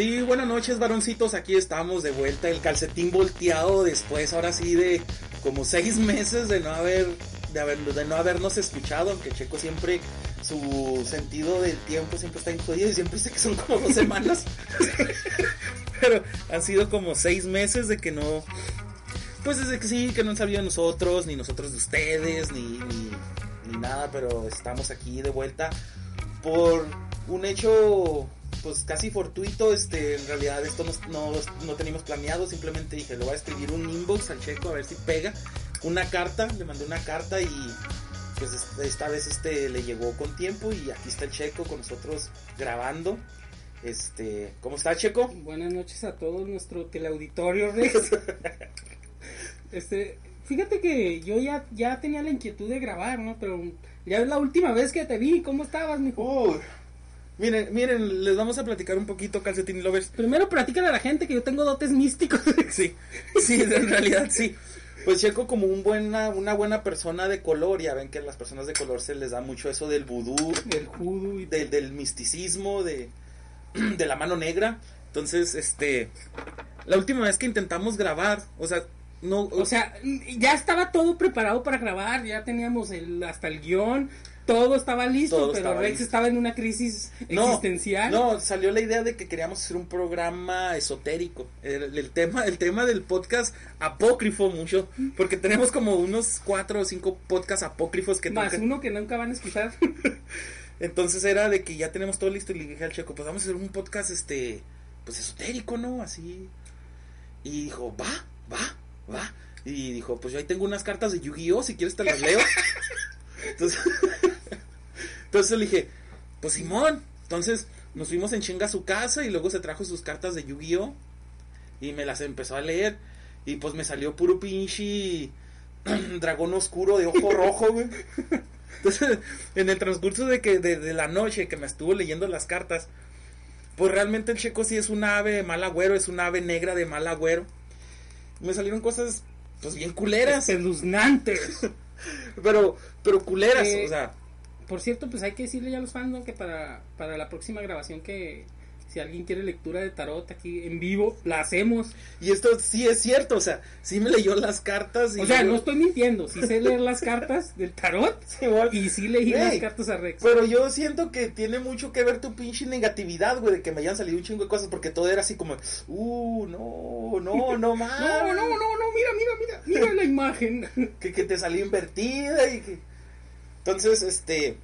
Sí, buenas noches, varoncitos. Aquí estamos de vuelta. El calcetín volteado después, ahora sí, de como seis meses de no haber, de haber, de no habernos escuchado. Aunque Checo siempre, su sentido del tiempo siempre está jodido y siempre dice que son como dos semanas. Pero han sido como seis meses de que no, pues desde que sí, que no han sabido nosotros, ni nosotros de ustedes, ni, ni, ni nada. Pero estamos aquí de vuelta por un hecho pues casi fortuito, este, en realidad esto no, no, no teníamos planeado, simplemente dije, le voy a escribir un inbox al checo a ver si pega una carta, le mandé una carta y pues esta vez este le llegó con tiempo y aquí está el checo con nosotros grabando. Este, ¿cómo está Checo? Buenas noches a todos nuestro teleauditorio, Rex. este, fíjate que yo ya, ya tenía la inquietud de grabar, ¿no? Pero ya es la última vez que te vi, ¿cómo estabas, mijo? Uy, miren, miren, les vamos a platicar un poquito, Calcetín Lovers. Primero platícale a la gente que yo tengo dotes místicos. Sí, sí, en realidad sí. Pues Checo como un buena, una buena persona de color, ya ven que a las personas de color se les da mucho eso del vudú, El judo y del, del misticismo, de, de la mano negra. Entonces, este, la última vez que intentamos grabar, o sea, no, O sea, ya estaba todo preparado para grabar, ya teníamos el, hasta el guion, todo estaba listo, Todo pero estaba Rex listo. estaba en una crisis no, existencial. no, salió la idea de que queríamos hacer un programa esotérico. El, el tema, el tema del podcast apócrifo mucho, porque tenemos como unos cuatro o cinco podcasts apócrifos que Más nunca- uno que nunca van a escuchar. Entonces era de que ya tenemos todo listo y le dije al Checo, pues vamos a hacer un podcast este, pues esotérico, ¿no? Así. Y dijo, va, va, va. Y dijo, pues yo ahí tengo unas cartas de Yu-Gi-Oh, si quieres te las leo. Entonces, entonces le dije, pues Simón. Entonces nos fuimos en chinga a su casa y luego se trajo sus cartas de Yu-Gi-Oh. Y me las empezó a leer. Y pues me salió puro pinche dragón oscuro de ojo rojo, güey. Entonces, en el transcurso de que de, de la noche que me estuvo leyendo las cartas, pues realmente el checo sí es un ave de mal agüero, es un ave negra de mal agüero. Me salieron cosas pues bien culeras, Espeluznantes. pero pero culeras, Eh, o sea, Por cierto, pues hay que decirle ya a los fans ¿no? que para, para la próxima grabación que si alguien quiere lectura de tarot aquí en vivo, la hacemos. y esto sí es cierto, o sea, sí me leyó las cartas y O sea, yo- no estoy mintiendo, sí sé leer las cartas del tarot y sí leí Ey, las cartas a Rex. Pero yo siento que tiene mucho que ver tu pinche negatividad, güey, de que me hayan salido un chingo de cosas, porque todo era así como, uh, no, no, no más. No, no, no, no, mira, mira, mira, mira la imagen. que, que te salió invertida y que... Entonces, este...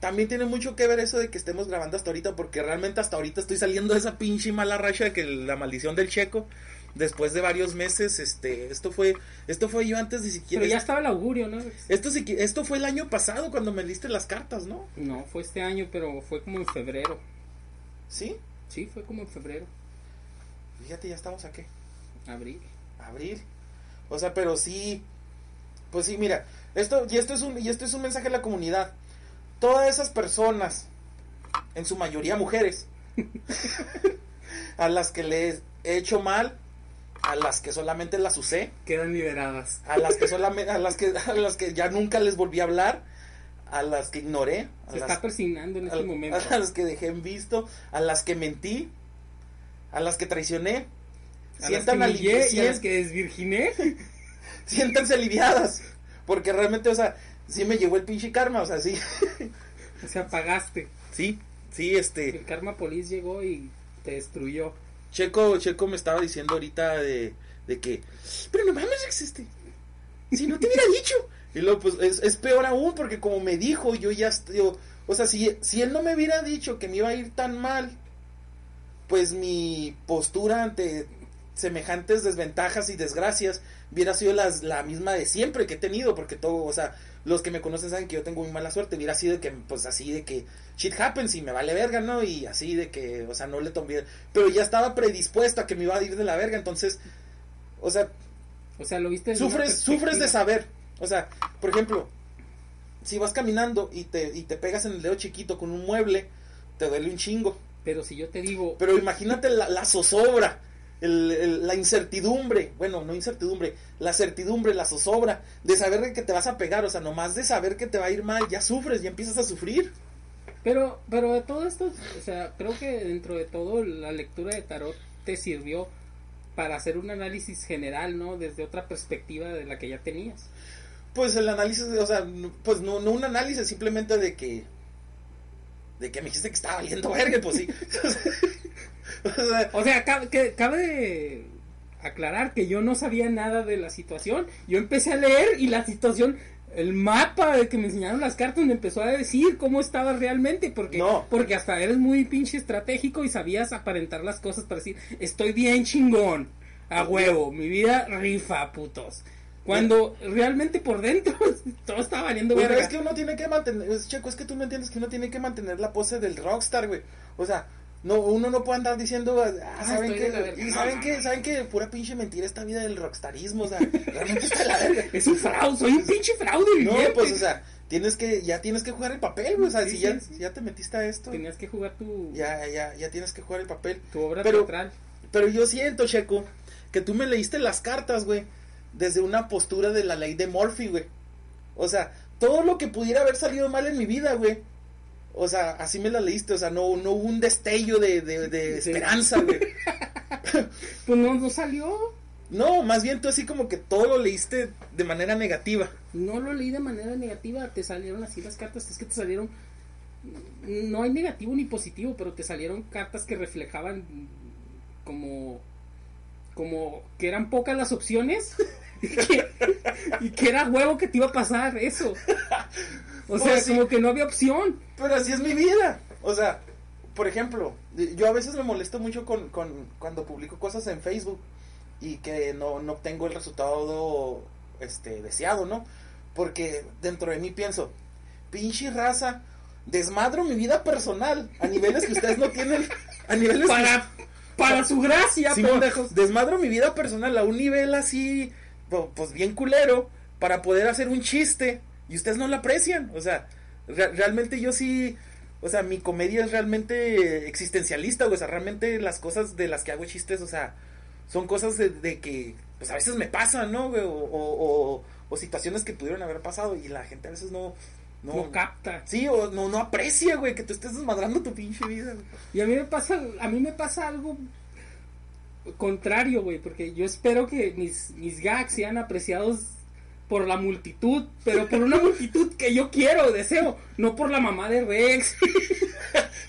También tiene mucho que ver eso de que estemos grabando hasta ahorita, porque realmente hasta ahorita estoy saliendo de esa pinche mala racha de que la maldición del checo, después de varios meses, este, esto fue, esto fue yo antes de siquiera... Pero ya estaba el augurio, ¿no? Esto, esto fue el año pasado cuando me diste las cartas, ¿no? No, fue este año, pero fue como en febrero. ¿Sí? Sí, fue como en febrero, Fíjate, ya estamos aquí. abril. Abril. O sea, pero sí. Pues sí, mira. Esto, y esto es un, y esto es un mensaje a la comunidad. todas esas personas, en su mayoría mujeres, a las que les he hecho mal, a las que solamente las usé, Quedan liberadas. a las que solamente, a las que, a las que ya nunca les volví a hablar, a las que ignoré, a Se las, está persignando en a- este momento. a las que dejé en visto, a las que mentí, a las que traicioné. A las Sientan que humillé y a las que desvirginé. siéntanse aliviadas. Porque realmente, o sea, sí me llegó el pinche karma, o sea, sí. O sea, pagaste. Sí, sí, este. El Karma Police llegó y te destruyó. Checo, Checo me estaba diciendo ahorita de, de que, pero no mames, existe. Si no te hubiera dicho. Y luego, pues, es, es peor aún, porque como me dijo, yo ya, yo, o sea, si, si él no me hubiera dicho que me iba a ir tan mal, pues mi postura ante semejantes desventajas y desgracias hubiera sido las, la misma de siempre que he tenido, porque todo, o sea, los que me conocen saben que yo tengo muy mala suerte, hubiera sido que, pues así de que shit happens y me vale verga, ¿no? Y así de que, o sea, no le tomé, pero ya estaba predispuesto a que me iba a ir de la verga, entonces, o sea, O sea, lo viste sufres, sufres de saber, o sea, por ejemplo, si vas caminando y te, y te pegas en el dedo chiquito con un mueble, te duele un chingo. Pero si yo te digo, Pero imagínate la, la zozobra, el- el- la incertidumbre, bueno, no incertidumbre, la certidumbre, la zozobra de saber de que te vas a pegar, o sea, nomás de saber que te va a ir mal, ya sufres, ya empiezas a sufrir. Pero, pero de todo esto, o sea, creo que dentro de todo la lectura de tarot te sirvió para hacer un análisis general, ¿no? Desde otra perspectiva de la que ya tenías. Pues el análisis, o sea, pues no, no un análisis, simplemente de que, de que me dijiste que estaba valiendo verga, pues sí. o sea, cabe, aclarar que yo no sabía nada de la situación. Yo empecé a leer y la situación, el mapa de que me enseñaron las cartas me empezó a decir cómo estaba realmente, porque, No. porque hasta eres muy pinche estratégico y sabías aparentar las cosas para decir, estoy bien chingón, a huevo, mi vida rifa, putos. Cuando realmente por dentro todo está valiendo Pues, verga. es que uno tiene que mantener, es, Checo, es que tú no entiendes que uno tiene que mantener la pose del rockstar, güey. O sea, no, uno no puede andar diciendo, ah, ¿saben qué? Y No, saben no, qué, no. saben qué, pura pinche mentira esta vida del rockstarismo, o sea, realmente está la verga. Es un fraude, soy un pinche fraude No, viviente. pues, o sea, tienes que, ya tienes que jugar el papel, o sea, Sí, si, sí, ya, sí. ya te metiste a esto, Tenías que jugar tu, ya, ya, ya tienes que jugar el papel. tu obra Pero- teatral. Pero yo siento, Checo, que tú me leíste las cartas, güey, desde una postura de la ley de Murphy, güey. O sea, todo lo que pudiera haber salido mal en mi vida, güey. O sea, así me la leíste, o sea, no, no hubo un destello de, de, de Sí. esperanza, güey. Pues no, no salió. No, más bien tú así como que todo lo leíste de manera negativa. No lo leí de manera negativa, te salieron así las cartas, es que te salieron, no hay negativo ni positivo, pero te salieron cartas que reflejaban como, como que eran pocas las opciones y que, y que era huevo que te iba a pasar eso. O sea, Pues sí. como que no había opción. Pero así es mi vida. O sea, por ejemplo, yo a veces me molesto mucho con, con cuando publico cosas en Facebook y que no, no obtengo el resultado este deseado, ¿no? Porque dentro de mí pienso, pinche raza, desmadro mi vida personal a niveles que ustedes no tienen, a niveles que- Para, para su gracia, Simón, pendejos. desmadro mi vida personal a un nivel así, pues bien culero, para poder hacer un chiste y ustedes no lo aprecian. O sea, re- realmente yo sí, o sea, mi comedia es realmente existencialista, güey, o sea, realmente las cosas de las que hago chistes, o sea, son cosas de, de que, pues a veces me pasan, ¿no, güey? O, o, o- o situaciones que pudieron haber pasado y la gente a veces no... No, No capta. Sí, o no, no aprecia, güey, que tú estés desmadrando tu pinche vida. güey. Y a mí me pasa, a mí me pasa algo contrario, güey, porque yo espero que mis, mis gags sean apreciados por la multitud, pero por una multitud que yo quiero, deseo, no por la mamá de Rex.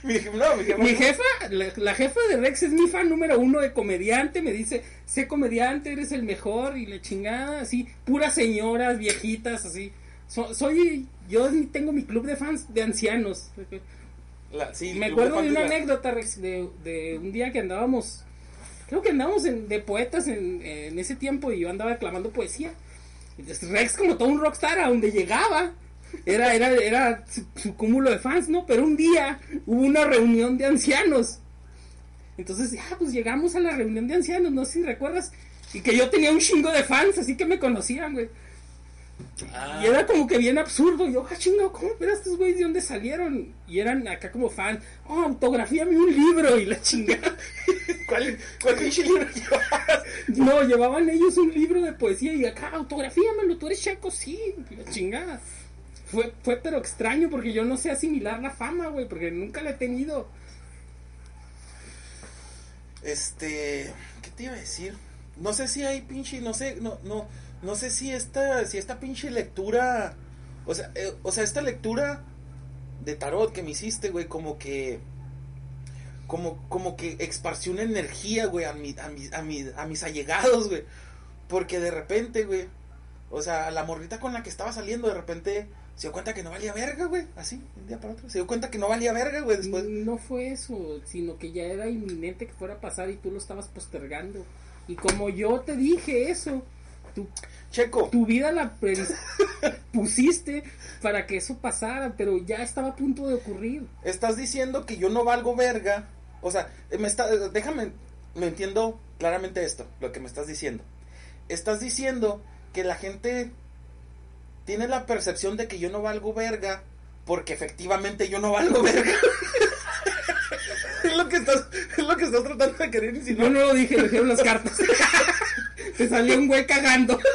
Mi, no, mi jefa- mi jefa, la, la jefa de Rex es mi fan número uno de comediante, me dice, sé comediante, eres el mejor, y la chingada, así, puras señoras, viejitas, así. So- soy, yo tengo mi club de fans de ancianos. La- sí, Me acuerdo de una anécdota Rex, de, de un día que andábamos, creo que andábamos en- de poetas en, en ese tiempo y yo andaba declamando poesía. Rex como todo un rockstar a donde llegaba. Era, era, era su, su cúmulo de fans, ¿no? Pero un día hubo una reunión de ancianos. Entonces, ya, pues llegamos a la reunión de ancianos, no sé si recuerdas. Y que yo tenía un chingo de fans, así que me conocían, güey. Ah. Y era como que bien absurdo. Yo, ah, chingo, ¿cómo? Pero estos güeyes de dónde salieron? Y eran acá como fan. Oh, autografíame un libro y la chingada. ¿Cuál, cuál pinche libro llevabas? No, llevaban ellos un libro de poesía y acá, autografíamelo, tú eres checo, sí, la chingada. Fue, fue pero extraño porque yo no sé asimilar la fama, güey, porque nunca la he tenido. Este, ¿qué te iba a decir? No sé si hay pinche, no sé, no, no, no sé si esta, si esta pinche lectura, o sea, eh, o sea, esta lectura de tarot que me hiciste, güey, como que, como, como que esparció una energía, güey, a, mi, a, mi- a, mi- a mis allegados, güey, porque de repente, güey, o sea, la morrita con la que estaba saliendo, de repente se dio cuenta que no valía verga, güey, así, un día para otro, se dio cuenta que no valía verga, güey, después. No fue eso, sino que ya era inminente que fuera a pasar y tú lo estabas postergando. Y como yo te dije eso, tú, Checo, tu vida la pusiste para que eso pasara, pero ya estaba a punto de ocurrir. estás diciendo que yo no valgo verga. O sea, me está, déjame, me entiendo claramente esto, lo que me estás diciendo. Estás diciendo que la gente tiene la percepción de que yo no valgo verga porque efectivamente yo no valgo verga. es lo que estás, es lo que estás tratando de querer No, insinuar. no lo dije, lo dijeron las cartas. Te salió un güey cagando.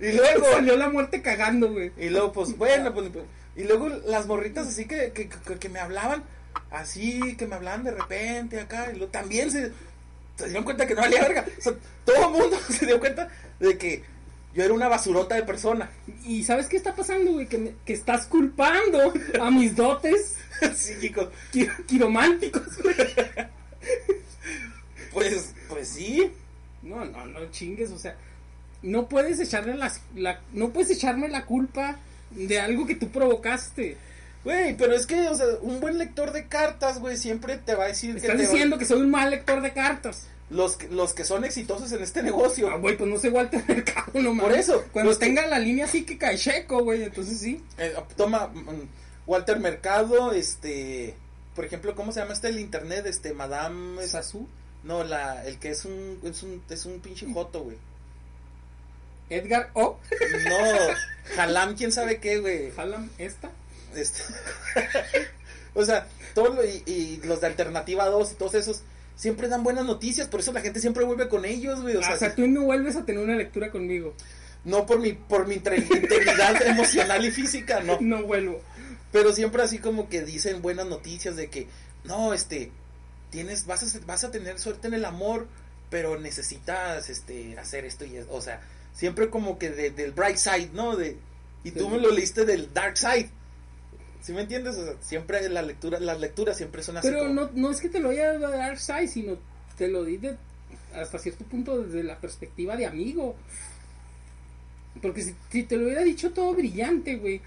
Y luego, Salió la muerte cagando, güey. Y luego, pues, bueno, pues, pues, y luego las morritas así que, que, que- que me hablaban, así, que me hablaban de repente acá, y luego también se, se dieron cuenta que no valía verga. O sea, todo el mundo se dio cuenta de que yo era una basurota de persona. ¿Y sabes qué está pasando, güey? Que, me- que estás culpando a mis dotes sí, chicos, qui- quirománticos, güey. pues, pues sí. No, no, no chingues, o sea, no puedes echarle las, la, no puedes echarme la culpa de algo que tú provocaste. Güey, pero es que, o sea, un buen lector de cartas, güey, siempre te va a decir que Estás va- diciendo que soy un mal lector de cartas. los, que- los que son exitosos en este negocio. Ah, güey, pues no sé Walter Mercado, no mames. Por eso, Cuando los que- tenga la línea así que cae checo, güey, entonces sí. Eh, toma mm, Walter Mercado, este, por ejemplo, ¿cómo se llama este el internet? Este, Madame, Sasu, no, la, el que es un, es un, es un pinche joto, güey. Edgar O. No, Jalam, quién sabe qué, güey. Jalam esta. Este, o sea, todo lo- y, y los de Alternativa 2 y todos esos siempre dan buenas noticias, por eso la gente siempre vuelve con ellos, güey. O sea, Ah, o sea, tú no vuelves a tener una lectura conmigo. no por mi, por mi integridad emocional y física, no. No vuelvo. Pero siempre así como que dicen buenas noticias de que, no, este, tienes, vas a, vas a tener suerte en el amor, pero necesitas, este, hacer esto y eso. O sea, siempre como que de- del bright side, ¿no? De, y tú Sí. me lo leíste del dark side. ¿Sí me entiendes? O sea, siempre la lectura, las lecturas siempre son así. Pero como- no, no es que te lo haya dado Dark Side, sino te lo di de- hasta cierto punto desde la perspectiva de amigo. Porque si, si te lo hubiera dicho todo brillante, güey,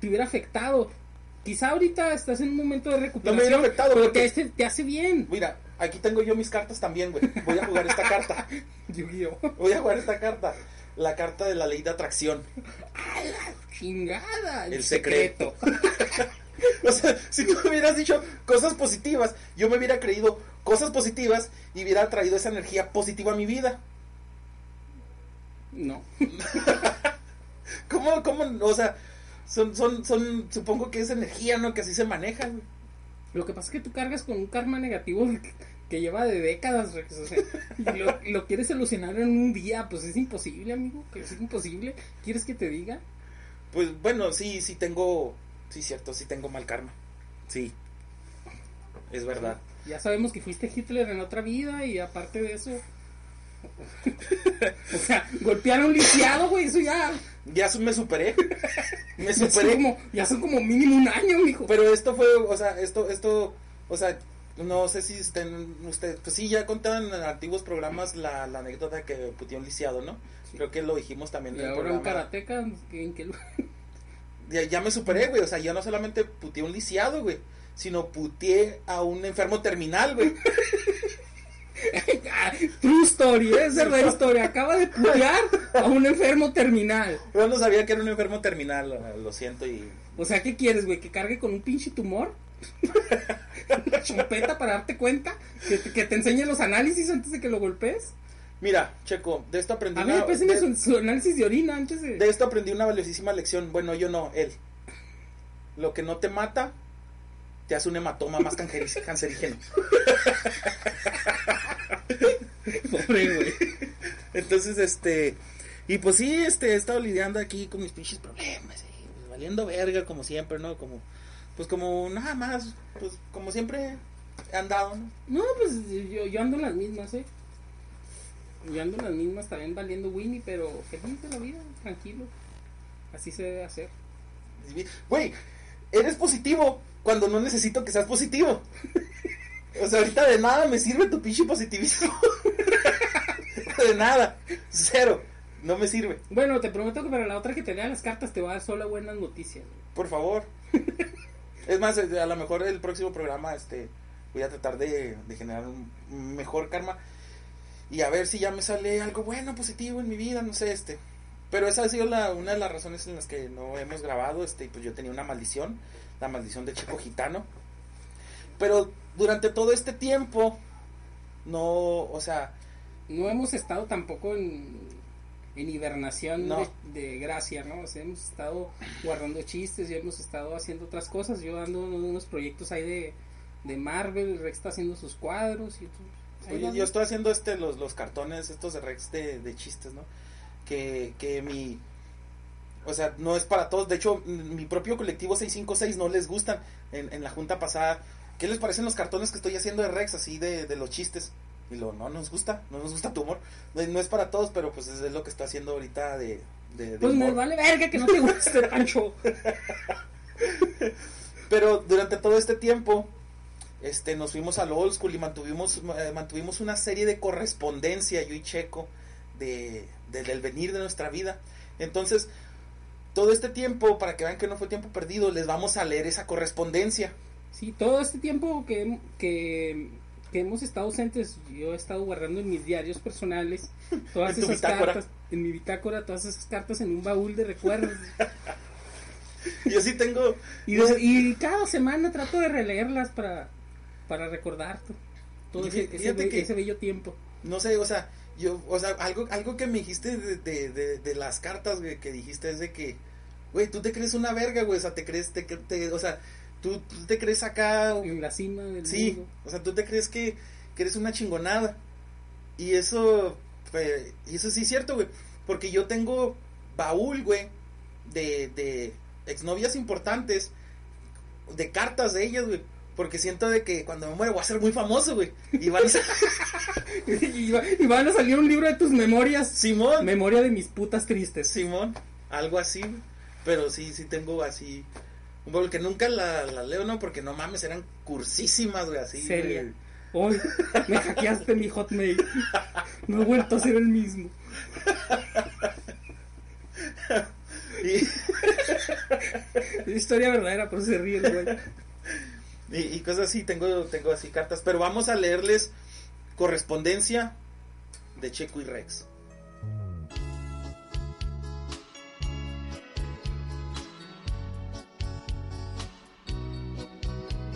te hubiera afectado. Quizá ahorita estás en un momento de recuperación, hubiera afectado, pero porque- te, hace- te hace bien. Mira, aquí tengo yo mis cartas también, güey. Voy a jugar esta carta. Yu-Gi-Oh! Voy a jugar esta carta. La carta de la ley de atracción. ¡A la chingada! El secreto. O sea, si tú me hubieras dicho cosas positivas, yo me hubiera creído cosas positivas y hubiera traído esa energía positiva a mi vida. No. ¿Cómo, cómo, o sea, son, son, son, supongo que es energía, ¿no? Que así se maneja, güey. Lo que pasa es que tú cargas con un karma negativo que, que lleva de décadas, Rex, o sea, y lo, lo quieres solucionar en un día, pues es imposible, amigo, que es imposible. ¿Quieres que te diga? Pues bueno, sí, sí tengo, sí, cierto, sí tengo mal karma. Sí, es verdad. Ya sabemos que fuiste Hitler en otra vida y aparte de eso... o sea, golpear a un lisiado, güey, eso ya... Ya me superé, me superé. como, ya son como mínimo un año, mijo. Pero esto fue, o sea, esto, esto, o sea, no sé si estén ustedes, pues sí, ya contaban en antiguos programas la, la anécdota que puteó un lisiado, ¿no? Creo que lo dijimos también y en el ahora un programa. karateca, ¿en qué lugar? Ya, ya me superé, güey, o sea, ya no solamente puteé a un lisiado, güey, sino puteé a un enfermo terminal, güey. True story, es verdadera historia. Acaba de putear a un enfermo terminal. Yo no sabía que era un enfermo terminal, lo- siento y... O sea, ¿qué quieres, güey? ¿Que cargue con un pinche tumor? ¿Una chumpeta para darte cuenta? ¿Que te, que te enseñe los análisis antes de que lo golpees? Mira, Checo, de esto aprendí A una, pues de, su, su análisis de orina antes de... de esto aprendí una valiosísima lección. Bueno, yo no, él. Lo que no te mata, te hace un hematoma más cancerígeno. Pobre, güey. Entonces, este. Y pues sí, este, he estado lidiando aquí con mis pinches problemas. y, pues, valiendo verga, como siempre, ¿no? Como. Pues como nada más. Pues como siempre he andado, ¿no? No, pues yo, yo ando en las mismas, ¿eh? Yo ando en las mismas también valiendo Winnie, pero feliz de la vida, tranquilo. Así se debe hacer. Güey, eres positivo cuando no necesito que seas positivo. O sea, ahorita de nada me sirve tu pinche positivismo. de nada. Cero. No me sirve. Bueno, te prometo que para la otra que te lea las cartas te va a dar solo buenas noticias. güey. Por favor. es más, eh, a lo mejor el próximo programa este voy a tratar de, de generar un mejor karma. Y a ver si ya me sale algo bueno, positivo en mi vida, no sé, este. Pero esa ha sido la, una de las razones en las que no hemos grabado, este, y pues yo tenía una maldición, la maldición de Chico Gitano. Pero durante todo este tiempo, no, o sea, No hemos estado tampoco en, en hibernación No. de, de gracia, ¿no? O sea, hemos estado guardando chistes y hemos estado haciendo otras cosas. Yo ando en unos proyectos ahí de, de Marvel, Rex está haciendo sus cuadros y Oye, yo estoy haciendo este los, los cartones estos de Rex de, de chistes, ¿no? Que, que mi o sea, no es para todos. De hecho, mi propio colectivo 656 no les gustan. En, en la junta pasada, ¿qué les parecen los cartones que estoy haciendo de Rex así de, de los chistes? Y lo, no nos gusta, no nos gusta tu humor. No, no es para todos, pero pues es lo que estoy haciendo ahorita de, de, de Pues me vale verga que no te guste, Pancho. Pero durante todo este tiempo, este, nos fuimos al old school y mantuvimos, eh, mantuvimos una serie de correspondencia, yo y Checo, de, de- del venir de nuestra vida. Entonces, todo este tiempo, para que vean que no fue tiempo perdido, les vamos a leer esa correspondencia. Sí, todo este tiempo que, que, que hemos estado ausentes, yo he estado guardando en mis diarios personales todas esas bitácora. cartas, en mi bitácora, todas esas cartas en un baúl de recuerdos. Yo sí tengo, Y, de- y cada semana trato de releerlas para, para recordar to- todo ese, Fíjate ese, be- que- ese bello tiempo. no sé, o sea, yo, o sea, algo, algo que me dijiste de, de, de- de las cartas, güey, que dijiste es de que, güey, tú te crees una verga, güey, o sea, te crees, te, te- o sea, tú, tú te crees acá En la cima del Sí, mundo. o sea, tú te crees que, que eres una chingonada. Y eso, pues, y eso sí es cierto, güey. Porque yo tengo baúl, güey, de, de exnovias importantes, de cartas de ellas, güey. Porque siento de que cuando me muero voy a ser muy famoso, güey. Y van a y, va- y van a salir un libro de tus memorias. Simón, Memoria de mis putas tristes. Simón, algo así, güey. Pero sí, sí tengo así. Un baúl que nunca la, la leo, ¿no? Porque no mames, eran cursísimas, güey, así. Seria. güey. Hoy me hackeaste mi hotmail. No he vuelto a ser el mismo. Y, historia verdadera, pero se ríe el güey. y, y cosas así, tengo, tengo así cartas. Pero vamos a leerles correspondencia de Checo y Rex.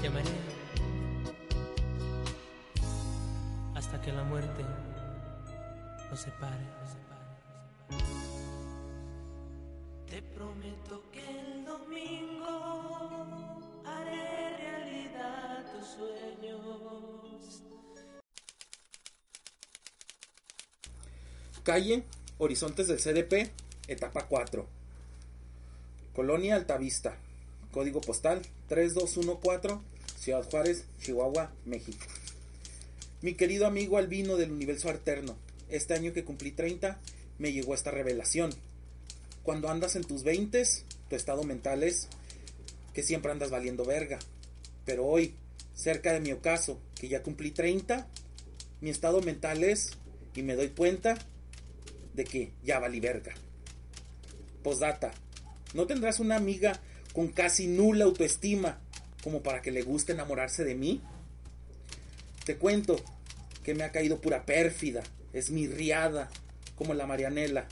Te amaré hasta que la muerte nos separe. Te prometo que el domingo haré realidad tus sueños. Calle Horizontes del CDP, etapa 4. Colonia Altavista. Código postal 3214, Ciudad Juárez, Chihuahua, México. Mi querido amigo albino del universo alterno, este año que cumplí 30, me llegó esta revelación. Cuando andas en tus 20, tu estado mental es que siempre andas valiendo verga. Pero hoy, cerca de mi ocaso, que ya cumplí 30, mi estado mental es, y me doy cuenta, de que ya valí verga. Postdata, ¿no tendrás una amiga con casi nula autoestima como para que le guste enamorarse de mí? Te cuento que me ha caído pura pérfida, esmirriada, como la Marianela,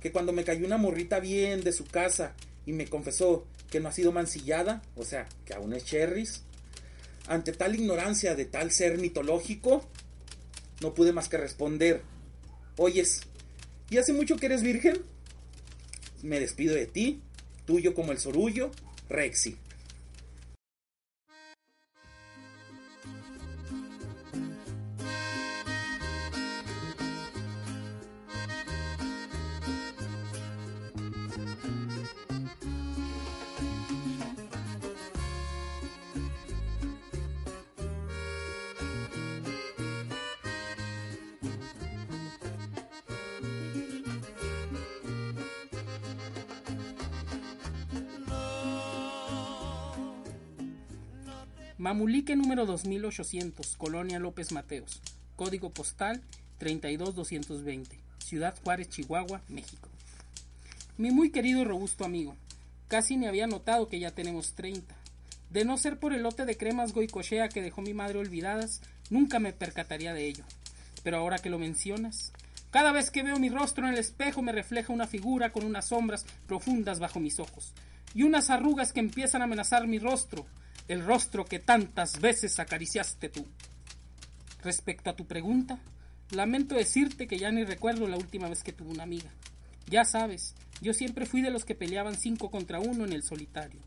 que cuando me cayó una morrita bien de su casa y me confesó que no ha sido mancillada, o sea, que aún es cherries, ante tal ignorancia de tal ser mitológico, no pude más que responder, Oyes, ¿y hace mucho que eres virgen? Me despido de ti, tuyo como el sorullo, Rexy. Mamulique número 2800, Colonia López Mateos, código postal 32220, Ciudad Juárez, Chihuahua, México. Mi muy querido y robusto amigo, casi ni había notado que ya tenemos 30. De no ser por el lote de cremas goicochea que dejó mi madre olvidadas, nunca me percataría de ello. Pero ahora que lo mencionas, cada vez que veo mi rostro en el espejo me refleja una figura con unas sombras profundas bajo mis ojos y unas arrugas que empiezan a amenazar mi rostro, el rostro que tantas veces acariciaste tú. Respecto a tu pregunta, lamento decirte que ya ni recuerdo la última vez que tuve una amiga. Ya sabes, yo siempre fui de los que peleaban cinco contra uno en el solitario.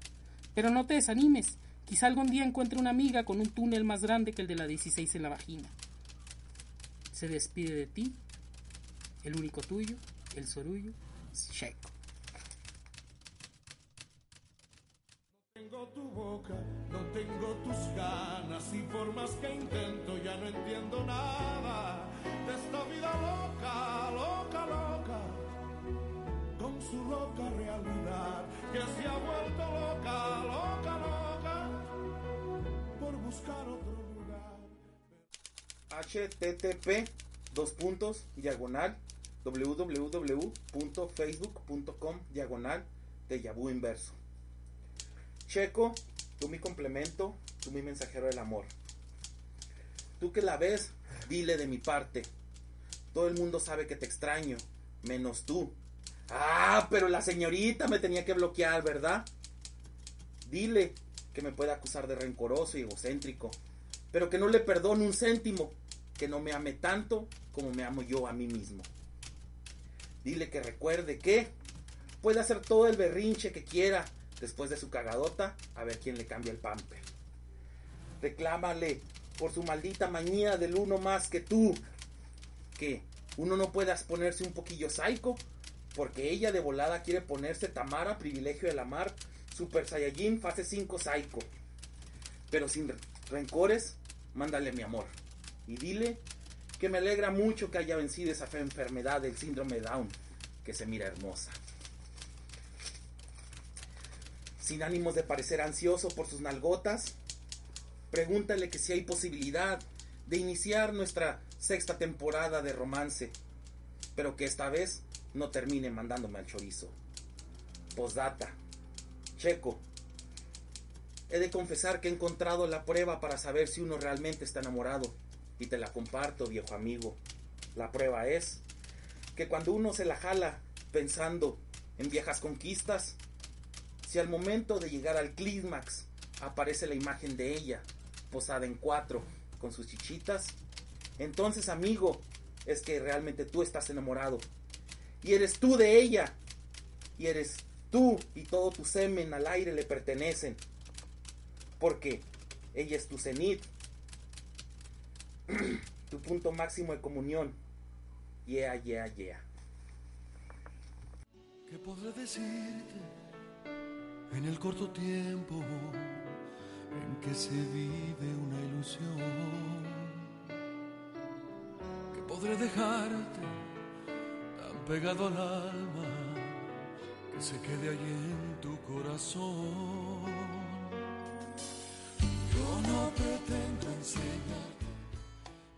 Pero no te desanimes, quizá algún día encuentre una amiga con un túnel más grande que el de la 16 en la vagina. Se despide de ti, el único tuyo, el sorullo, Checo. Tu boca, no tengo tus ganas y por más que intento ya no entiendo nada de esta vida loca, loca, loca, con su loca realidad que se ha vuelto loca, loca, loca, por buscar otro lugar. http dos puntos diagonal www.facebook.com diagonal de Yabu Inverso. Checo, tú mi complemento, tú mi mensajero del amor. Tú que la ves, dile de mi parte. Todo el mundo sabe que te extraño, menos tú. Ah, pero la señorita me tenía que bloquear, ¿verdad? Dile que me puede acusar de rencoroso y egocéntrico, pero que no le perdono un céntimo, que no me ame tanto como me amo yo a mí mismo. Dile que recuerde que puede hacer todo el berrinche que quiera después de su cagadota a ver quién le cambia el pamper. Reclámale por su maldita manía del uno más que tú. Que uno no pueda ponerse un poquillo psycho porque ella de volada quiere ponerse Tamara, privilegio de la mar, Super Saiyajin, fase 5 psycho. Pero sin rencores, mándale mi amor. Y dile que me alegra mucho que haya vencido esa enfermedad del síndrome Down, que se mira hermosa. Sin ánimos de parecer ansioso por sus nalgotas, pregúntale que si hay posibilidad de iniciar nuestra sexta temporada de romance, pero que esta vez no termine mandándome al chorizo. Postdata. Checo. He de confesar que he encontrado la prueba para saber si uno realmente está enamorado. Y te la comparto, viejo amigo. La prueba es que cuando uno se la jala pensando en viejas conquistas, si al momento de llegar al clímax aparece la imagen de ella, posada en cuatro, con sus chichitas, entonces amigo, es que realmente tú estás enamorado. Y eres tú de ella. Y eres tú y todo tu semen al aire le pertenecen. Porque ella es tu cenit, tu punto máximo de comunión. Yeah, yeah, yeah. ¿Qué podré decirte en el corto tiempo en que se vive una ilusión? ¿Qué podré dejarte tan pegado al alma que se quede allí en tu corazón? Yo no pretendo enseñar.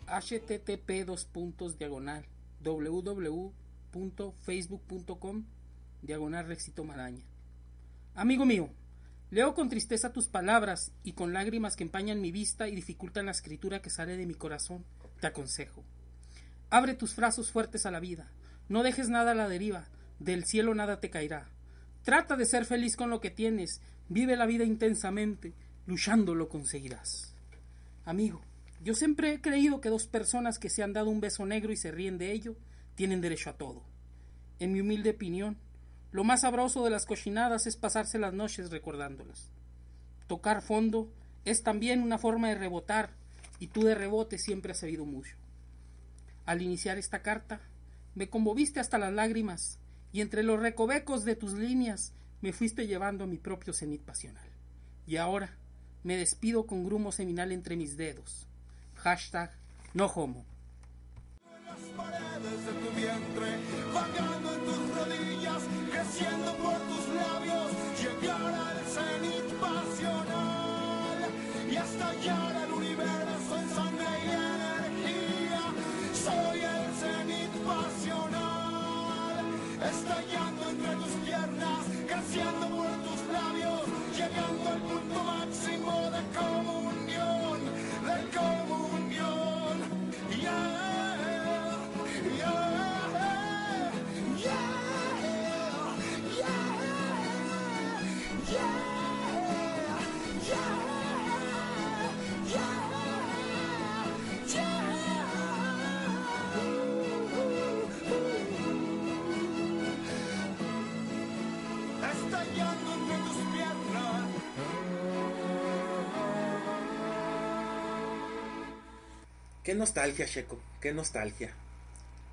http dos puntos diagonal www.facebook.com diagonal Rexito Maraña. Amigo mío, leo con tristeza tus palabras y con lágrimas que empañan mi vista y dificultan la escritura que sale de mi corazón. Te aconsejo. Abre tus brazos fuertes a la vida. No dejes nada a la deriva. Del cielo nada te caerá. Trata de ser feliz con lo que tienes. Vive la vida intensamente. Luchando lo conseguirás. Amigo, yo siempre he creído que dos personas que se han dado un beso negro y se ríen de ello tienen derecho a todo. En mi humilde opinión, lo más sabroso de las cochinadas es pasarse las noches recordándolas. Tocar fondo es también una forma de rebotar y tú de rebote siempre has sabido mucho. Al iniciar esta carta, me conmoviste hasta las lágrimas y entre los recovecos de tus líneas me fuiste llevando a mi propio cenit pasional. Y ahora me despido con grumo seminal entre mis dedos. Hashtag no homo. las paredes de tu vientre, en creciendo por tus labios, llegar al cenit Qué nostalgia, Checo, qué nostalgia.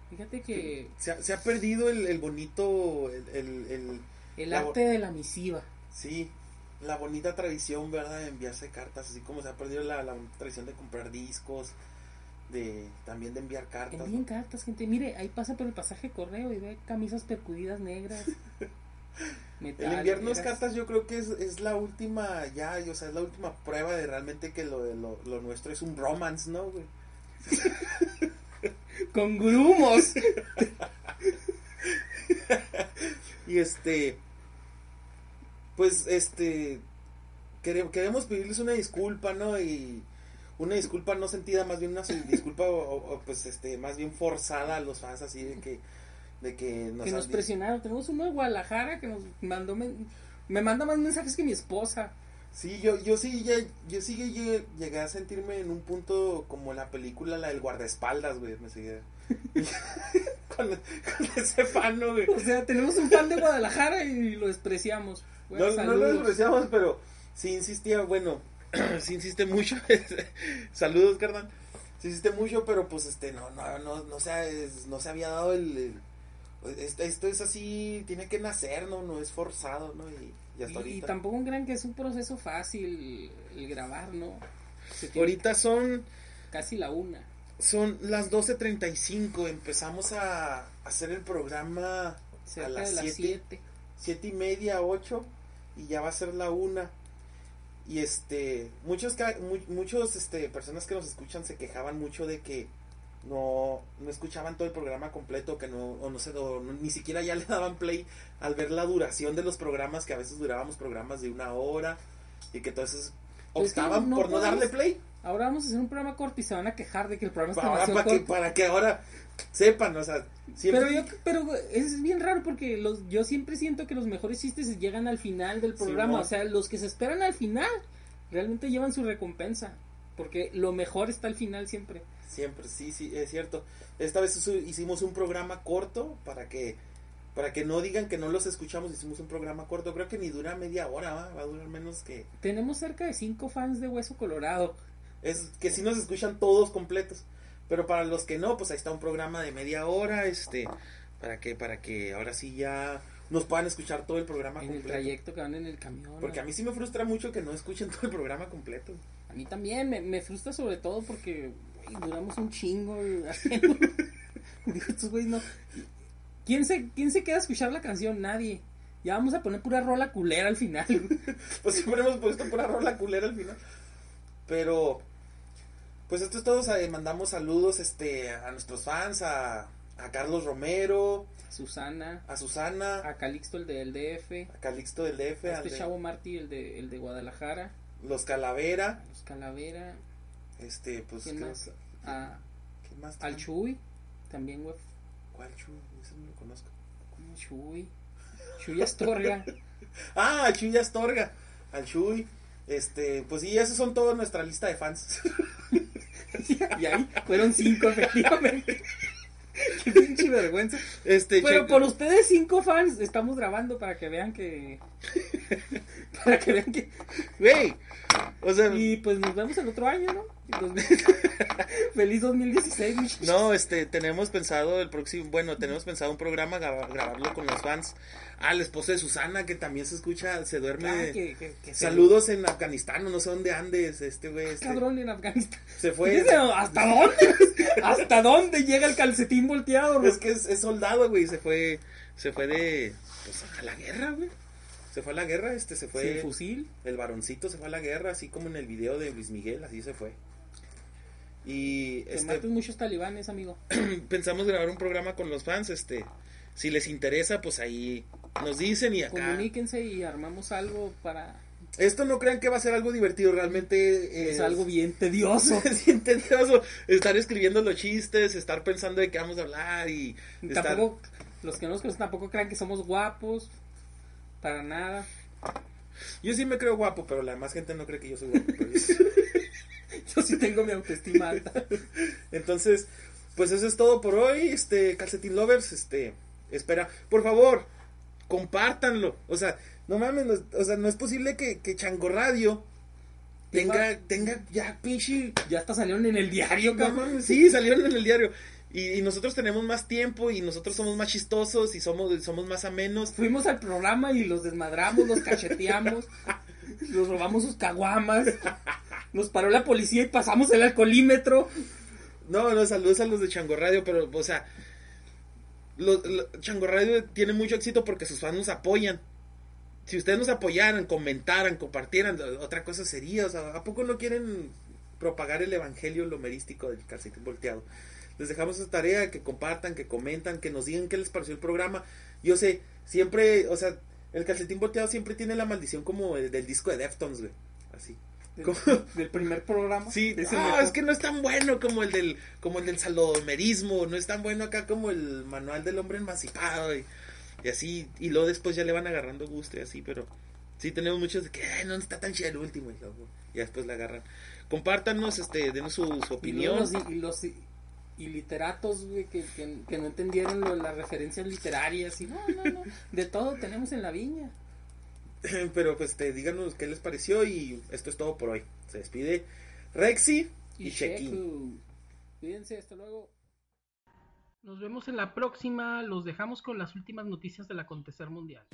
Fíjate que Se ha, se ha perdido el, el bonito, el, el- el- el la- arte de la misiva. sí, la bonita tradición, ¿verdad? De enviarse cartas, así como se ha perdido la, tradición de comprar discos, de también de enviar cartas. Envíen cartas, gente. Mire, ahí pasa por el pasaje correo y ve camisas percudidas negras. El enviarnos negras. cartas yo creo que es, es la última, ya, o sea, es la última prueba de realmente que lo, lo, lo nuestro es un romance, ¿no, güey? Con grumos. Y este, pues este, quere- queremos pedirles una disculpa, ¿no? Y una disculpa no sentida, más bien una disculpa, o- o, pues este, más bien forzada a los fans, así de que, de que nos, que nos presionaron. Tenemos uno de Guadalajara que nos mandó. men- me manda más mensajes que mi esposa. Sí, yo, yo sí, ya, yo sí llegué, llegué a sentirme en un punto como la película, la del guardaespaldas, güey, me seguía. con, con ese fan, ¿no, güey? O sea, tenemos un fan de Guadalajara y lo despreciamos. Bueno, No, no lo despreciamos, pero sí insistía, bueno, sí insiste mucho. Saludos, carnal. Sí insiste mucho, pero pues este, no, no, no, no se, es- no se había dado el, el- esto, esto es así, tiene que nacer, no, no es forzado, ¿no? Y, y hasta Y, tampoco crean que es un proceso fácil el grabar, ¿no? Ahorita son, casi la una. son las 12.35, empezamos a hacer el programa Cerca a las de las 7, siete. siete y media, 8 y ya va a ser la una. Y este, muchos, muchos, este, personas que nos escuchan se quejaban mucho de que no, no escuchaban todo el programa completo, que no, o no sé, o no- ni siquiera ya le daban play al ver la duración de los programas, que a veces durábamos programas de una hora y que entonces es que optaban no por no darle play. Ahora vamos a hacer un programa corto y se van a quejar de que el programa está Para, demasiado para, que, corto. para que ahora sepan, o sea, siempre... Pero yo, pero es bien raro porque los, yo siempre siento que los mejores chistes llegan al final del programa. O sea, los que se esperan al final realmente llevan su recompensa. Porque lo mejor está al final siempre. Siempre, sí, sí, es cierto. Esta vez hicimos un programa corto para que para que no digan que no los escuchamos, hicimos un programa corto. Creo que ni dura media hora, ¿va? va a durar menos que Tenemos cerca de cinco fans de Hueso Colorado. es que si nos escuchan todos completos. Pero para los que no, pues ahí está un programa de media hora, este, para que para que ahora sí ya nos puedan escuchar todo el programa En el completo. trayecto que van en el camión. Porque a mí sí me frustra mucho que no escuchen todo el programa completo. A mí también me, me frustra sobre todo porque duramos un chingo haciendo. Digo, estos güeyes no. ¿Quién se, ¿Quién se queda a escuchar la canción? Nadie. Ya vamos a poner pura rola culera al final. Pues siempre hemos puesto pura rola culera al final. Pero, pues esto es todo. sea, mandamos saludos este, a nuestros fans, a, a Carlos Romero, Susana, a Susana, a Calixto el del DF, a Calixto del DF, a al este de chavo Martí el de, el de Guadalajara, Los Calavera, los Calavera, este, pues, ¿quién creo más? que- A, ¿quién más? al Chuy, también, güey. ¿Cuál Chuy? Ese no lo conozco. ¿Cómo Chuy? Chuy Astorga. Ah, Chuy Astorga, al Chuy. Este, pues sí, esos son toda nuestra lista de fans. y ahí fueron cinco, efectivamente. Qué pinche vergüenza. Este, Pero por ustedes cinco fans estamos grabando para que vean que... para que vean que... Güey, o sea, Y pues nos vemos el otro año, ¿no? El 2000. Feliz 2016, muchachos. no, este, tenemos pensado el próximo, bueno, tenemos pensado un programa graba- grabarlo con los fans. Ah, el esposo de Susana, que también se escucha, se duerme. Ah, que- que- que se- Saludos en Afganistán, no sé dónde andes, este güey. este, Cabrón en Afganistán. Se fue. ¿Hasta dónde? ¿Hasta dónde llega el calcetín volteado? Es que es, es soldado, güey, se fue, se fue de, pues, a la guerra, güey. Se fue a la guerra, este, se fue. Sin fusil. El varoncito se fue a la guerra, así como en el video de Luis Miguel, así se fue. Y Te este, muchos talibanes, amigo. pensamos grabar un programa con los fans, este, si les interesa, pues ahí nos dicen y acá. Comuníquense y armamos algo para... Esto no crean que va a ser algo divertido, realmente Es algo bien tedioso. es bien tedioso estar escribiendo los chistes, estar pensando de qué vamos a hablar y estar- Tampoco, los que no nos conocen tampoco crean que somos guapos. Para nada. Yo sí me creo guapo, pero la demás gente no cree que yo soy guapo. pero yo- Yo sí tengo mi autoestima alta. Entonces, pues eso es todo por hoy, este Calcetín Lovers, este, espera, por favor, compártanlo, o sea, no mames, no- o sea, no es posible que, que Chango Radio tenga, tenga ya pinche, Ya hasta salieron en el diario, cabrón. sí, salieron en el diario, y, y nosotros tenemos más tiempo, y nosotros somos más chistosos, y somos, somos más amenos, Fuimos al programa y los desmadramos, los cacheteamos, los robamos sus caguamas, nos paró la policía y pasamos el alcoholímetro. No, no, saludos a los de Chango Radio, pero, o sea, Chango Radio tiene mucho éxito porque sus fans nos apoyan. Si ustedes nos apoyaran, comentaran, compartieran, otra cosa sería, o sea, ¿a poco no quieren propagar el evangelio lomerístico del calcetín volteado? Les dejamos esa tarea, que compartan, que comentan, que nos digan qué les pareció el programa. Yo sé, siempre, o sea, el calcetín volteado siempre tiene la maldición como el del disco de Deftones, güey. Así. Del, primer programa. Sí, Es el ah, es que no es tan bueno como el del como el del salomerismo, no es tan bueno acá como el manual del hombre emancipado y, y así, y luego después ya le van agarrando gusto y así, pero sí tenemos muchos de que "Ay, no está tan chido el último y luego ya después la agarran. Compártanos, este, denos su, su Y opinión. los, y los y, y literatos, güey, que, que, que no entendieron lo las referencias literarias. Y no, no, no. De todo tenemos en la viña. Pero pues este, díganos qué les pareció y esto es todo por hoy. Se despide Rexy y, Chequín. Checu. Cuídense, hasta luego. Nos vemos en la próxima. Los dejamos con las últimas noticias del acontecer mundial.